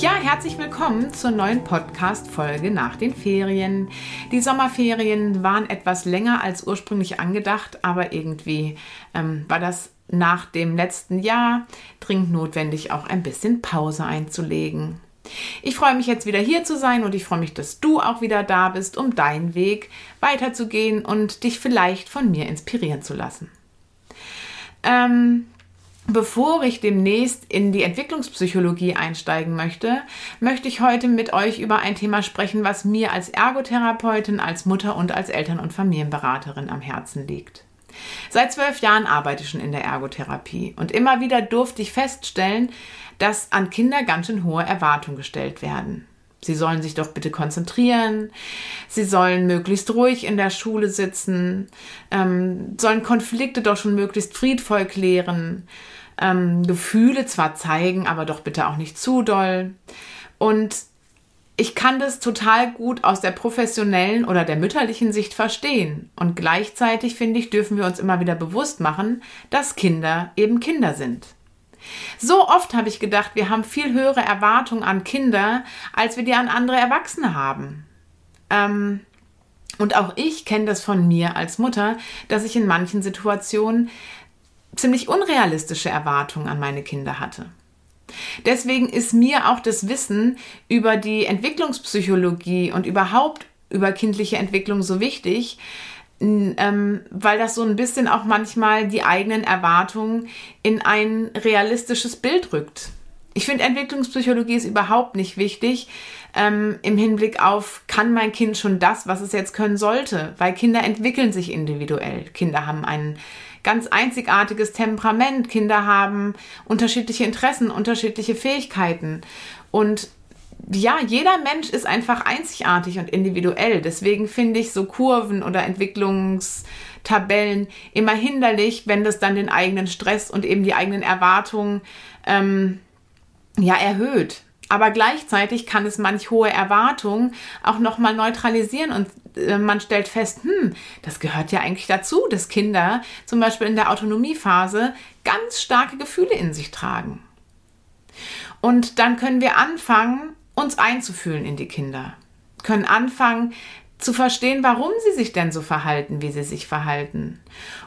Ja, herzlich willkommen zur neuen Podcast-Folge nach den Ferien. Die Sommerferien waren etwas länger als ursprünglich angedacht, aber irgendwie ähm, war das nach dem letzten Jahr dringend notwendig, auch ein bisschen Pause einzulegen. Ich freue mich jetzt wieder hier zu sein und ich freue mich, dass du auch wieder da bist, um deinen Weg weiterzugehen und dich vielleicht von mir inspirieren zu lassen. Ähm, Bevor ich demnächst in die Entwicklungspsychologie einsteigen möchte, möchte ich heute mit euch über ein Thema sprechen, was mir als Ergotherapeutin, als Mutter und als Eltern- und Familienberaterin am Herzen liegt. Seit zwölf Jahren arbeite ich schon in der Ergotherapie und immer wieder durfte ich feststellen, dass an Kinder ganz schön hohe Erwartungen gestellt werden. Sie sollen sich doch bitte konzentrieren, sie sollen möglichst ruhig in der Schule sitzen, ähm, sollen Konflikte doch schon möglichst friedvoll klären, ähm, Gefühle zwar zeigen, aber doch bitte auch nicht zu doll. Und ich kann das total gut aus der professionellen oder der mütterlichen Sicht verstehen. Und gleichzeitig finde ich, dürfen wir uns immer wieder bewusst machen, dass Kinder eben Kinder sind. So oft habe ich gedacht, wir haben viel höhere Erwartungen an Kinder, als wir die an andere Erwachsene haben. Ähm, und auch ich kenne das von mir als Mutter, dass ich in manchen Situationen ziemlich unrealistische Erwartungen an meine Kinder hatte. Deswegen ist mir auch das Wissen über die Entwicklungspsychologie und überhaupt über kindliche Entwicklung so wichtig, ähm, weil das so ein bisschen auch manchmal die eigenen Erwartungen in ein realistisches Bild rückt. Ich finde, Entwicklungspsychologie ist überhaupt nicht wichtig ähm, im Hinblick auf, kann mein Kind schon das, was es jetzt können sollte? Weil Kinder entwickeln sich individuell. Kinder haben ein ganz einzigartiges Temperament. Kinder haben unterschiedliche Interessen, unterschiedliche Fähigkeiten. Und ja, jeder Mensch ist einfach einzigartig und individuell. Deswegen finde ich so Kurven oder Entwicklungstabellen immer hinderlich, wenn das dann den eigenen Stress und eben die eigenen Erwartungen ähm, ja erhöht. Aber gleichzeitig kann es manch hohe Erwartungen auch nochmal neutralisieren und äh, man stellt fest, hm, das gehört ja eigentlich dazu, dass Kinder zum Beispiel in der Autonomiephase ganz starke Gefühle in sich tragen. Und dann können wir anfangen, uns einzufühlen in die Kinder, können anfangen zu verstehen, warum sie sich denn so verhalten, wie sie sich verhalten.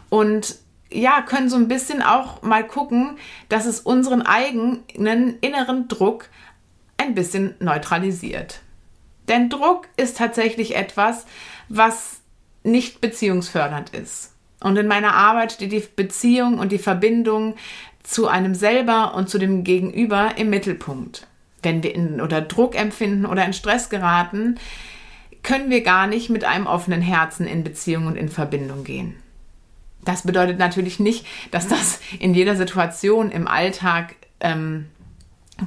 Und ja, können so ein bisschen auch mal gucken, dass es unseren eigenen inneren Druck ein bisschen neutralisiert. Denn Druck ist tatsächlich etwas, was nicht beziehungsfördernd ist. Und in meiner Arbeit steht die Beziehung und die Verbindung zu einem selber und zu dem Gegenüber im Mittelpunkt wenn wir in oder Druck empfinden oder in Stress geraten, können wir gar nicht mit einem offenen Herzen in Beziehung und in Verbindung gehen. Das bedeutet natürlich nicht, dass das in jeder Situation im Alltag ähm,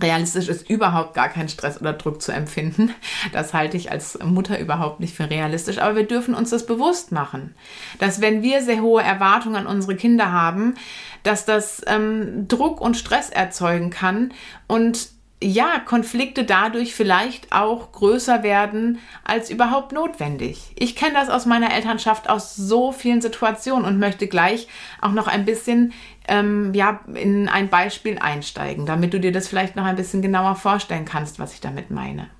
realistisch ist, überhaupt gar keinen Stress oder Druck zu empfinden. Das halte ich als Mutter überhaupt nicht für realistisch. Aber wir dürfen uns das bewusst machen, dass wenn wir sehr hohe Erwartungen an unsere Kinder haben, dass das ähm, Druck und Stress erzeugen kann und ja, Konflikte dadurch vielleicht auch größer werden als überhaupt notwendig. Ich kenne das aus meiner Elternschaft aus so vielen Situationen und möchte gleich auch noch ein bisschen ähm, ja, in ein Beispiel einsteigen, damit du dir das vielleicht noch ein bisschen genauer vorstellen kannst, was ich damit meine.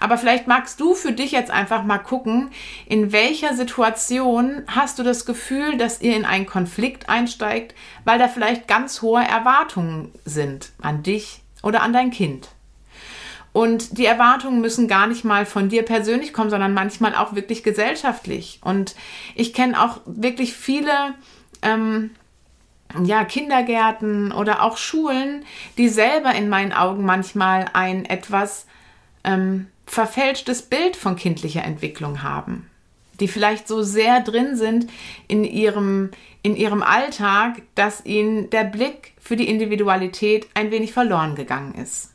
Aber vielleicht magst du für dich jetzt einfach mal gucken, in welcher Situation hast du das Gefühl, dass ihr in einen Konflikt einsteigt, weil da vielleicht ganz hohe Erwartungen sind an dich, oder an dein Kind. Und die Erwartungen müssen gar nicht mal von dir persönlich kommen, sondern manchmal auch wirklich gesellschaftlich. Und ich kenne auch wirklich viele ähm, ja, Kindergärten oder auch Schulen, die selber in meinen Augen manchmal ein etwas ähm, verfälschtes Bild von kindlicher Entwicklung haben. Die vielleicht so sehr drin sind in ihrem, in ihrem Alltag, dass ihnen der Blick für die Individualität ein wenig verloren gegangen ist.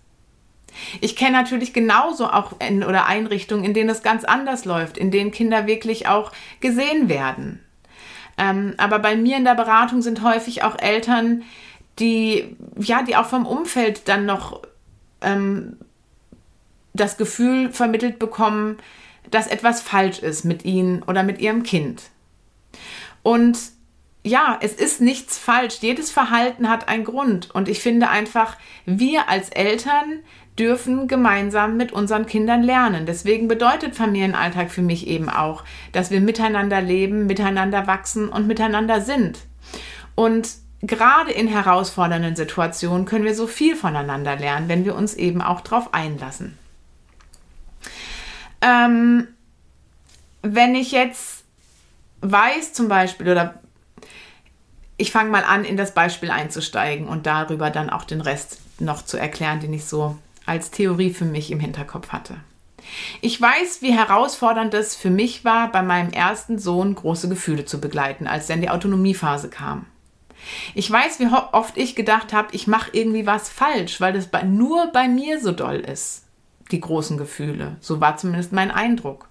Ich kenne natürlich genauso auch in, oder Einrichtungen, in denen es ganz anders läuft, in denen Kinder wirklich auch gesehen werden. Ähm, aber bei mir in der Beratung sind häufig auch Eltern, die ja, die auch vom Umfeld dann noch ähm, das Gefühl vermittelt bekommen, dass etwas falsch ist mit ihnen oder mit ihrem Kind. Und ja, es ist nichts falsch. Jedes Verhalten hat einen Grund. Und ich finde einfach, wir als Eltern dürfen gemeinsam mit unseren Kindern lernen. Deswegen bedeutet Familienalltag für mich eben auch, dass wir miteinander leben, miteinander wachsen und miteinander sind. Und gerade in herausfordernden Situationen können wir so viel voneinander lernen, wenn wir uns eben auch darauf einlassen. Ähm, wenn ich jetzt weiß zum Beispiel oder ich fange mal an, in das Beispiel einzusteigen und darüber dann auch den Rest noch zu erklären, den ich so als Theorie für mich im Hinterkopf hatte. Ich weiß, wie herausfordernd es für mich war, bei meinem ersten Sohn große Gefühle zu begleiten, als dann die Autonomiephase kam. Ich weiß, wie oft ich gedacht habe, ich mache irgendwie was falsch, weil das nur bei mir so doll ist, die großen Gefühle. So war zumindest mein Eindruck.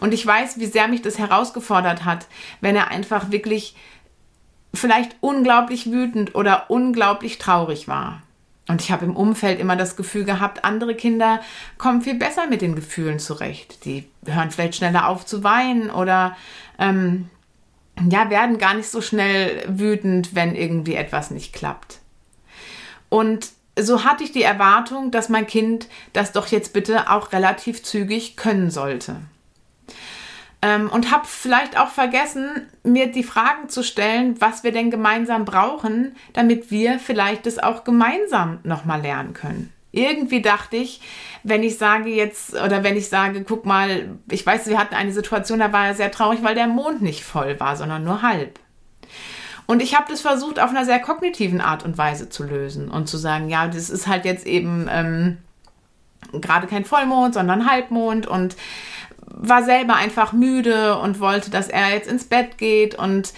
Und ich weiß, wie sehr mich das herausgefordert hat, wenn er einfach wirklich vielleicht unglaublich wütend oder unglaublich traurig war. Und ich habe im Umfeld immer das Gefühl gehabt, andere Kinder kommen viel besser mit den Gefühlen zurecht. Die hören vielleicht schneller auf zu weinen oder ähm, ja, werden gar nicht so schnell wütend, wenn irgendwie etwas nicht klappt. Und so hatte ich die Erwartung, dass mein Kind das doch jetzt bitte auch relativ zügig können sollte. Ähm, und habe vielleicht auch vergessen, mir die Fragen zu stellen, was wir denn gemeinsam brauchen, damit wir vielleicht das auch gemeinsam nochmal lernen können. Irgendwie dachte ich, wenn ich sage jetzt, oder wenn ich sage, guck mal, ich weiß, wir hatten eine Situation, da war er sehr traurig, weil der Mond nicht voll war, sondern nur halb. Und ich habe das versucht, auf einer sehr kognitiven Art und Weise zu lösen und zu sagen, ja, das ist halt jetzt eben ähm, gerade kein Vollmond, sondern Halbmond und war selber einfach müde und wollte, dass er jetzt ins Bett geht. Und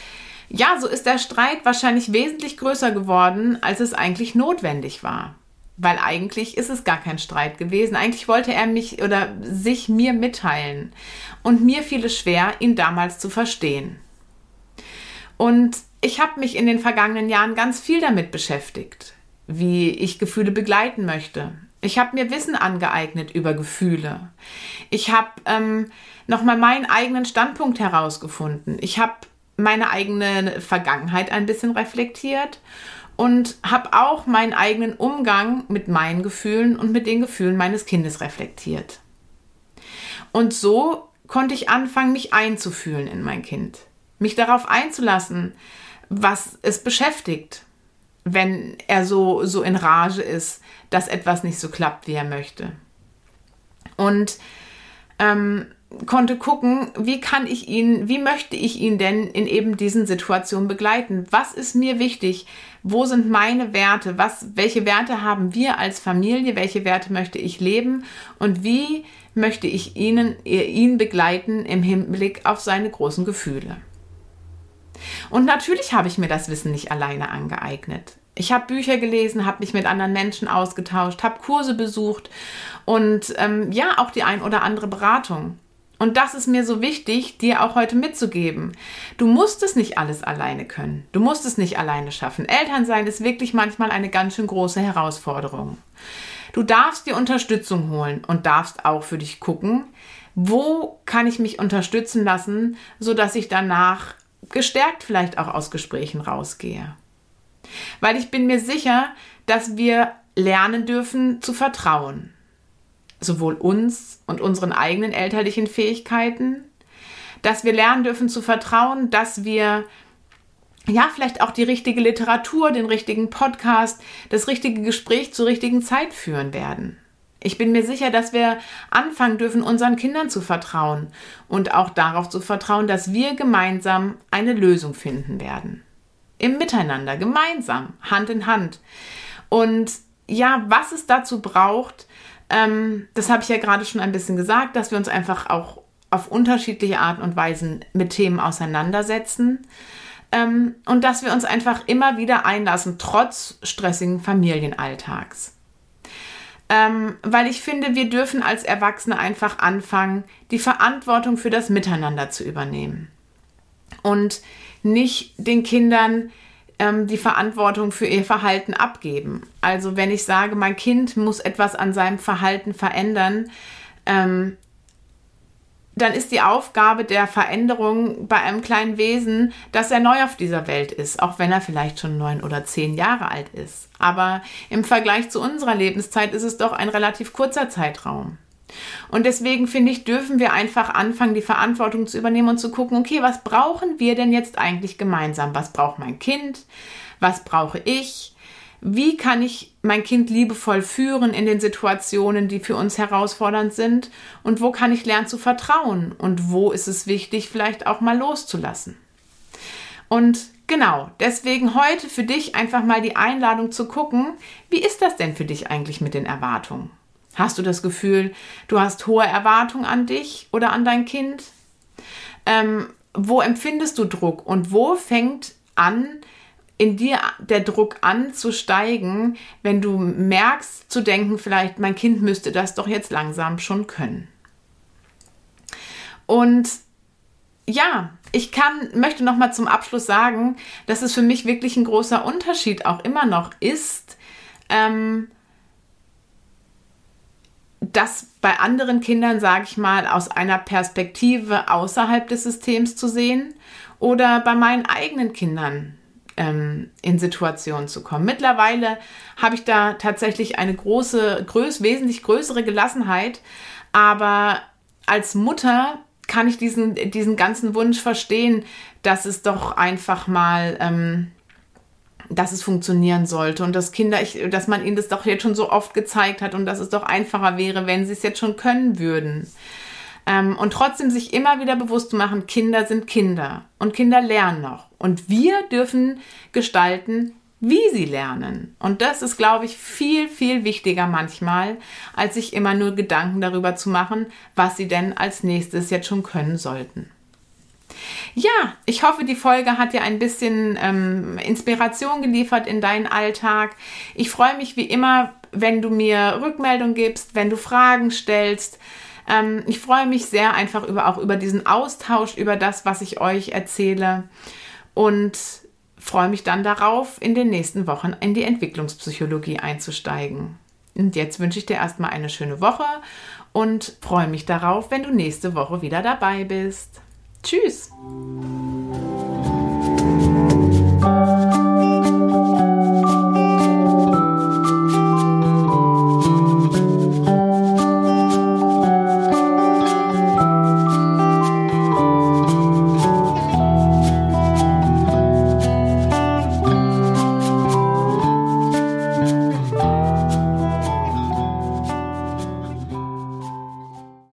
ja, so ist der Streit wahrscheinlich wesentlich größer geworden, als es eigentlich notwendig war. Weil eigentlich ist es gar kein Streit gewesen. Eigentlich wollte er mich oder sich mir mitteilen. Und mir fiel es schwer, ihn damals zu verstehen. Und ich habe mich in den vergangenen Jahren ganz viel damit beschäftigt, wie ich Gefühle begleiten möchte, ich habe mir Wissen angeeignet über Gefühle. Ich habe ähm, nochmal meinen eigenen Standpunkt herausgefunden. Ich habe meine eigene Vergangenheit ein bisschen reflektiert und habe auch meinen eigenen Umgang mit meinen Gefühlen und mit den Gefühlen meines Kindes reflektiert. Und so konnte ich anfangen, mich einzufühlen in mein Kind, mich darauf einzulassen, was es beschäftigt, wenn er so, so in Rage ist, dass etwas nicht so klappt, wie er möchte. Und ähm, konnte gucken, wie kann ich ihn, wie möchte ich ihn denn in eben diesen Situationen begleiten? Was ist mir wichtig? Wo sind meine Werte? Was, welche Werte haben wir als Familie? Welche Werte möchte ich leben? Und wie möchte ich ihnen, ihn begleiten im Hinblick auf seine großen Gefühle? Und natürlich habe ich mir das Wissen nicht alleine angeeignet. Ich habe Bücher gelesen, habe mich mit anderen Menschen ausgetauscht, habe Kurse besucht und ähm, ja, auch die ein oder andere Beratung. Und das ist mir so wichtig, dir auch heute mitzugeben. Du musst es nicht alles alleine können. Du musst es nicht alleine schaffen. Elternsein ist wirklich manchmal eine ganz schön große Herausforderung. Du darfst dir Unterstützung holen und darfst auch für dich gucken, wo kann ich mich unterstützen lassen, sodass ich danach gestärkt vielleicht auch aus Gesprächen rausgehe. Weil ich bin mir sicher, dass wir lernen dürfen zu vertrauen. Sowohl uns und unseren eigenen elterlichen Fähigkeiten, dass wir lernen dürfen zu vertrauen, dass wir ja, vielleicht auch die richtige Literatur, den richtigen Podcast, das richtige Gespräch zur richtigen Zeit führen werden. Ich bin mir sicher, dass wir anfangen dürfen, unseren Kindern zu vertrauen und auch darauf zu vertrauen, dass wir gemeinsam eine Lösung finden werden im Miteinander, gemeinsam, Hand in Hand. Und ja, was es dazu braucht, ähm, das habe ich ja gerade schon ein bisschen gesagt, dass wir uns einfach auch auf unterschiedliche Arten und Weisen mit Themen auseinandersetzen ähm, und dass wir uns einfach immer wieder einlassen, trotz stressigen Familienalltags. Ähm, weil ich finde, wir dürfen als Erwachsene einfach anfangen, die Verantwortung für das Miteinander zu übernehmen. Und nicht den Kindern ähm, die Verantwortung für ihr Verhalten abgeben. Also wenn ich sage, mein Kind muss etwas an seinem Verhalten verändern, ähm, dann ist die Aufgabe der Veränderung bei einem kleinen Wesen, dass er neu auf dieser Welt ist, auch wenn er vielleicht schon neun oder zehn Jahre alt ist. Aber im Vergleich zu unserer Lebenszeit ist es doch ein relativ kurzer Zeitraum. Und deswegen finde ich, dürfen wir einfach anfangen, die Verantwortung zu übernehmen und zu gucken, okay, was brauchen wir denn jetzt eigentlich gemeinsam? Was braucht mein Kind? Was brauche ich? Wie kann ich mein Kind liebevoll führen in den Situationen, die für uns herausfordernd sind? Und wo kann ich lernen zu vertrauen? Und wo ist es wichtig, vielleicht auch mal loszulassen? Und genau, deswegen heute für dich einfach mal die Einladung zu gucken, wie ist das denn für dich eigentlich mit den Erwartungen? Hast du das Gefühl, du hast hohe Erwartungen an dich oder an dein Kind? Ähm, wo empfindest du Druck und wo fängt an, in dir der Druck anzusteigen, wenn du merkst zu denken, vielleicht mein Kind müsste das doch jetzt langsam schon können. Und ja, ich kann, möchte noch mal zum Abschluss sagen, dass es für mich wirklich ein großer Unterschied auch immer noch ist, ähm, das bei anderen Kindern, sage ich mal, aus einer Perspektive außerhalb des Systems zu sehen oder bei meinen eigenen Kindern ähm, in Situationen zu kommen. Mittlerweile habe ich da tatsächlich eine große, größ, wesentlich größere Gelassenheit, aber als Mutter kann ich diesen, diesen ganzen Wunsch verstehen, dass es doch einfach mal, ähm, dass es funktionieren sollte und dass Kinder, ich, dass man ihnen das doch jetzt schon so oft gezeigt hat und dass es doch einfacher wäre, wenn sie es jetzt schon können würden. Ähm, und trotzdem sich immer wieder bewusst zu machen, Kinder sind Kinder und Kinder lernen noch. Und wir dürfen gestalten, wie sie lernen. Und das ist, glaube ich, viel, viel wichtiger manchmal, als sich immer nur Gedanken darüber zu machen, was sie denn als nächstes jetzt schon können sollten. Ja, ich hoffe, die Folge hat dir ein bisschen ähm, Inspiration geliefert in deinen Alltag. Ich freue mich wie immer, wenn du mir Rückmeldung gibst, wenn du Fragen stellst. Ähm, ich freue mich sehr einfach über, auch über diesen Austausch, über das, was ich euch erzähle und freue mich dann darauf, in den nächsten Wochen in die Entwicklungspsychologie einzusteigen. Und jetzt wünsche ich dir erstmal eine schöne Woche und freue mich darauf, wenn du nächste Woche wieder dabei bist. Tschüss!